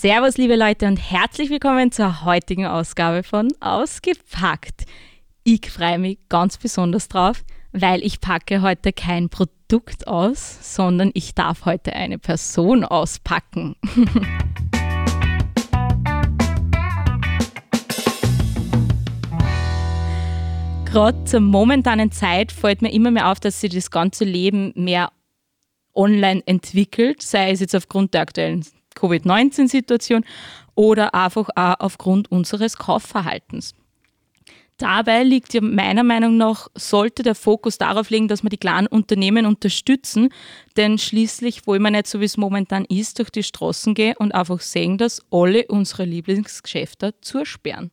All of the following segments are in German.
Servus, liebe Leute, und herzlich willkommen zur heutigen Ausgabe von Ausgepackt. Ich freue mich ganz besonders drauf, weil ich packe heute kein Produkt aus, sondern ich darf heute eine Person auspacken. Gerade zur momentanen Zeit fällt mir immer mehr auf, dass sich das ganze Leben mehr online entwickelt, sei es jetzt aufgrund der aktuellen Covid-19-Situation oder einfach auch aufgrund unseres Kaufverhaltens. Dabei liegt ja meiner Meinung nach, sollte der Fokus darauf liegen, dass wir die kleinen Unternehmen unterstützen, denn schließlich wollen wir nicht so, wie es momentan ist, durch die Straßen gehen und einfach sehen, dass alle unsere Lieblingsgeschäfte zusperren.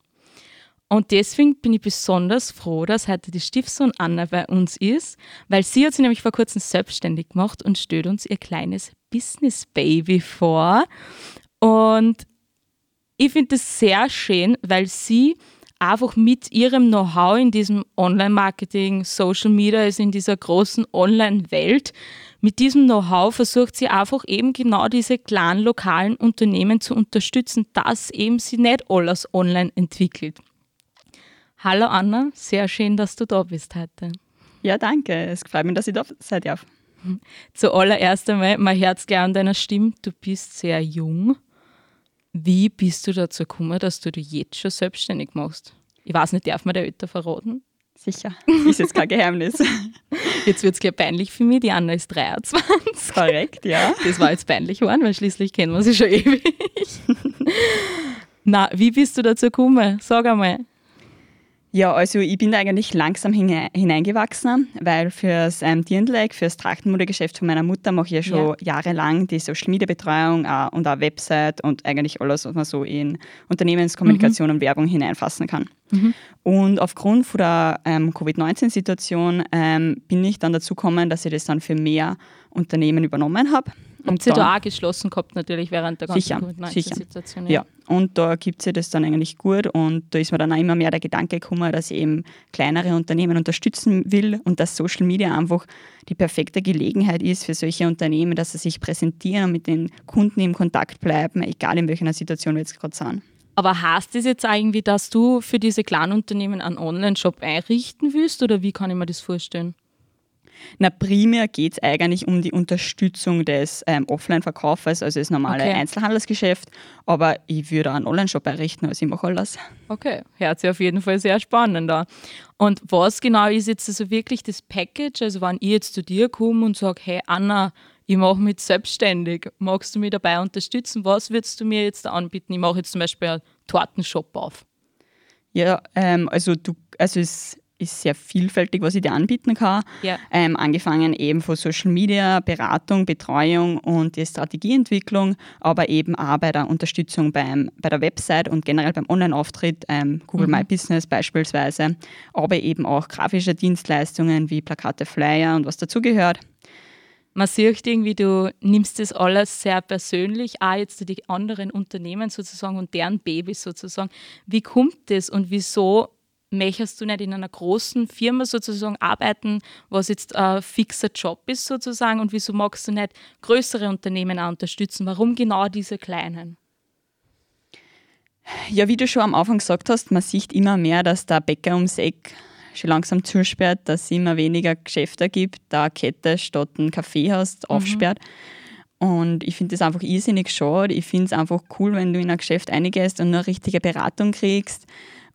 Und deswegen bin ich besonders froh, dass heute die Stiefsohn Anna bei uns ist, weil sie hat sich nämlich vor kurzem selbstständig gemacht und stellt uns ihr kleines Business Baby vor. Und ich finde das sehr schön, weil sie einfach mit ihrem Know-how in diesem Online-Marketing, Social Media, also in dieser großen Online-Welt, mit diesem Know-how versucht sie einfach eben genau diese kleinen lokalen Unternehmen zu unterstützen, dass eben sie nicht alles online entwickelt. Hallo Anna, sehr schön, dass du da bist heute. Ja, danke. Es freut mich, dass ich da sein darf. Zuallererst einmal, mein Herz gleich an deiner Stimme. Du bist sehr jung. Wie bist du dazu gekommen, dass du dich jetzt schon selbstständig machst? Ich weiß nicht, darf man der Alter verraten? Sicher. Ist jetzt kein Geheimnis. Jetzt wird es gleich peinlich für mich. Die Anna ist 23. Korrekt, ja. Das war jetzt peinlich geworden, weil schließlich kennen wir sie schon ewig. Na, wie bist du dazu gekommen? Sag einmal. Ja, also ich bin da eigentlich langsam hineingewachsen, weil fürs ähm, Dirndl, fürs Trachtenmodegeschäft von meiner Mutter mache ich ja schon ja. jahrelang die Social Media Betreuung äh, und auch Website und eigentlich alles, was man so in Unternehmenskommunikation mhm. und Werbung hineinfassen kann. Mhm. Und aufgrund von der ähm, Covid-19-Situation ähm, bin ich dann dazu gekommen, dass ich das dann für mehr Unternehmen übernommen habe. Habt ihr da auch geschlossen gehabt, natürlich während der ganzen Covid-19-Situation? Ja. Und da gibt es ja das dann eigentlich gut und da ist mir dann auch immer mehr der Gedanke gekommen, dass ich eben kleinere Unternehmen unterstützen will und dass Social Media einfach die perfekte Gelegenheit ist für solche Unternehmen, dass sie sich präsentieren und mit den Kunden im Kontakt bleiben, egal in welcher Situation wir jetzt gerade sind. Aber heißt das jetzt irgendwie, dass du für diese kleinen Unternehmen einen Online-Shop einrichten willst oder wie kann ich mir das vorstellen? Na, primär geht es eigentlich um die Unterstützung des ähm, Offline-Verkaufes, also das normale okay. Einzelhandelsgeschäft. Aber ich würde auch einen Online-Shop errichten, also ich mache alles. Okay, hört sich auf jeden Fall sehr spannend an. Und was genau ist jetzt also wirklich das Package? Also, wenn ich jetzt zu dir komme und sage, hey Anna, ich mache mich selbstständig, magst du mich dabei unterstützen? Was würdest du mir jetzt anbieten? Ich mache jetzt zum Beispiel einen Tortenshop auf. Ja, ähm, also du, also es ist sehr vielfältig, was ich dir anbieten kann. Ja. Ähm, angefangen eben von Social Media, Beratung, Betreuung und die Strategieentwicklung, aber eben auch bei der Unterstützung beim, bei der Website und generell beim Online-Auftritt, ähm, Google mhm. My Business beispielsweise, aber eben auch grafische Dienstleistungen wie Plakate, Flyer und was dazugehört. Man sieht irgendwie, du nimmst das alles sehr persönlich, auch jetzt die anderen Unternehmen sozusagen und deren Babys sozusagen. Wie kommt das und wieso möchtest du nicht in einer großen Firma sozusagen arbeiten, was jetzt ein fixer Job ist sozusagen und wieso magst du nicht größere Unternehmen auch unterstützen? Warum genau diese kleinen? Ja, wie du schon am Anfang gesagt hast, man sieht immer mehr, dass der Bäcker ums Eck schon langsam zusperrt, dass es immer weniger Geschäfte gibt, da Kette statt ein Kaffeehaus mhm. aufsperrt. Und ich finde das einfach irrsinnig schade. Ich finde es einfach cool, wenn du in ein Geschäft eingehst und eine richtige Beratung kriegst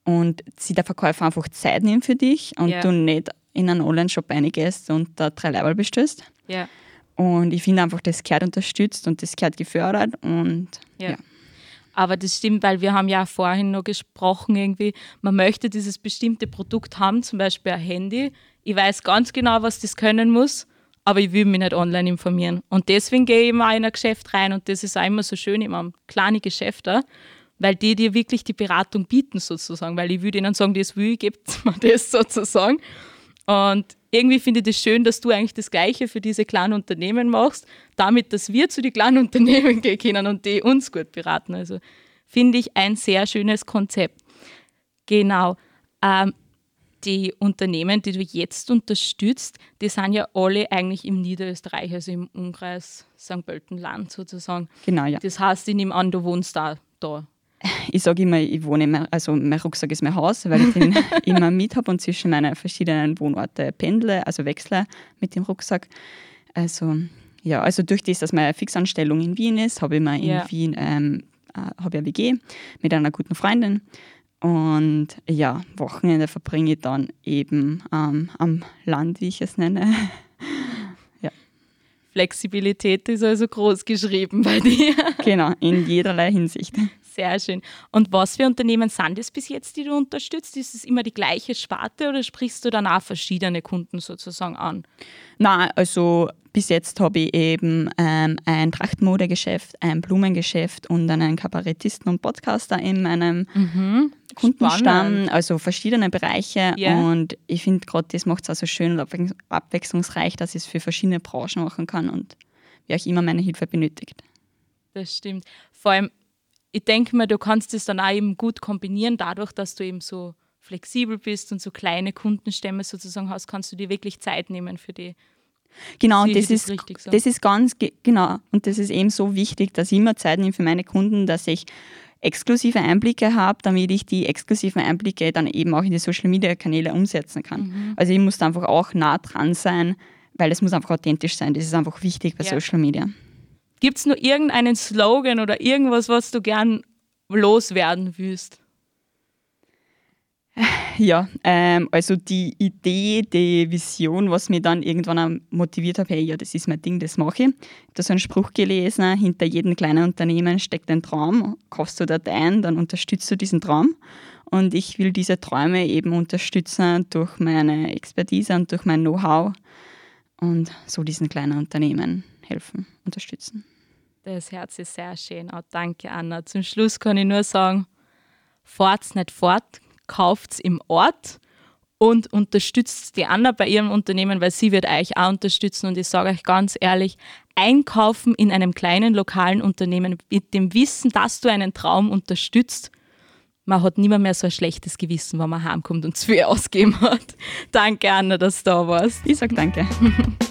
und sie der Verkäufer einfach Zeit nimmt für dich und yeah. du nicht in einen Online-Shop reingehst und da drei Level bestößt. Yeah. Und ich finde einfach, das gehört unterstützt und das gehört gefördert und yeah. ja. Aber das stimmt, weil wir haben ja vorhin noch gesprochen, irgendwie, man möchte dieses bestimmte Produkt haben, zum Beispiel ein Handy. Ich weiß ganz genau, was das können muss, aber ich will mich nicht online informieren. Und deswegen gehe ich immer in ein Geschäft rein und das ist auch immer so schön, immer kleine Geschäfte weil die dir wirklich die Beratung bieten sozusagen, weil ich würde ihnen sagen, das will ich, gebt mir das sozusagen. Und irgendwie finde ich das schön, dass du eigentlich das Gleiche für diese kleinen Unternehmen machst, damit, dass wir zu den kleinen Unternehmen gehen können und die uns gut beraten. Also finde ich ein sehr schönes Konzept. Genau. Ähm, die Unternehmen, die du jetzt unterstützt, die sind ja alle eigentlich im Niederösterreich, also im Umkreis St. Pöltenland sozusagen. Genau, ja. Das heißt, ich nehme an, du wohnst da. da. Ich sage immer, ich wohne immer, also mein Rucksack ist mein Haus, weil ich den immer mit habe und zwischen meine verschiedenen Wohnorte pendle, also wechsle mit dem Rucksack. Also ja, also durch das, dass meine Fixanstellung in Wien ist, habe ich ja. in Wien ähm, äh, habe eine WG mit einer guten Freundin. Und ja, Wochenende verbringe ich dann eben ähm, am Land, wie ich es nenne. ja. Flexibilität ist also groß geschrieben bei dir. Genau, in jederlei Hinsicht. Sehr schön. Und was für Unternehmen sind es bis jetzt, die du unterstützt? Ist es immer die gleiche Sparte oder sprichst du dann auch verschiedene Kunden sozusagen an? Nein, also bis jetzt habe ich eben ähm, ein Trachtmodegeschäft, ein Blumengeschäft und einen Kabarettisten und Podcaster in meinem mhm. Kundenstamm, also verschiedene Bereiche. Yeah. Und ich finde gerade, das macht es auch so schön und abwechslungsreich, dass ich es für verschiedene Branchen machen kann und wer auch immer meine Hilfe benötigt. Das stimmt. Vor allem, ich denke mir, du kannst es dann auch eben gut kombinieren, dadurch, dass du eben so flexibel bist und so kleine Kundenstämme sozusagen hast, kannst du dir wirklich Zeit nehmen für die Genau, und das ist, das ist ganz, genau, und das ist eben so wichtig, dass ich immer Zeit nehme für meine Kunden, dass ich exklusive Einblicke habe, damit ich die exklusiven Einblicke dann eben auch in die Social Media Kanäle umsetzen kann. Mhm. Also ich muss da einfach auch nah dran sein, weil es muss einfach authentisch sein. Das ist einfach wichtig bei ja. Social Media. Gibt es nur irgendeinen Slogan oder irgendwas, was du gern loswerden willst? Ja, ähm, also die Idee, die Vision, was mich dann irgendwann motiviert hat, hey, ja, das ist mein Ding, das mache ich. Ich habe da so einen Spruch gelesen, hinter jedem kleinen Unternehmen steckt ein Traum, kaufst du dort ein, dann unterstützt du diesen Traum. Und ich will diese Träume eben unterstützen durch meine Expertise und durch mein Know-how und so diesen kleinen Unternehmen helfen, unterstützen. Das Herz ist sehr schön. Auch danke, Anna. Zum Schluss kann ich nur sagen, fahrt's nicht fort, kauft im Ort und unterstützt die Anna bei ihrem Unternehmen, weil sie wird euch auch unterstützen. Und ich sage euch ganz ehrlich, einkaufen in einem kleinen lokalen Unternehmen mit dem Wissen, dass du einen Traum unterstützt, man hat nimmer mehr so ein schlechtes Gewissen, wenn man heimkommt und zu viel ausgeben hat. Danke, Anna, dass du da warst. Ich sage danke.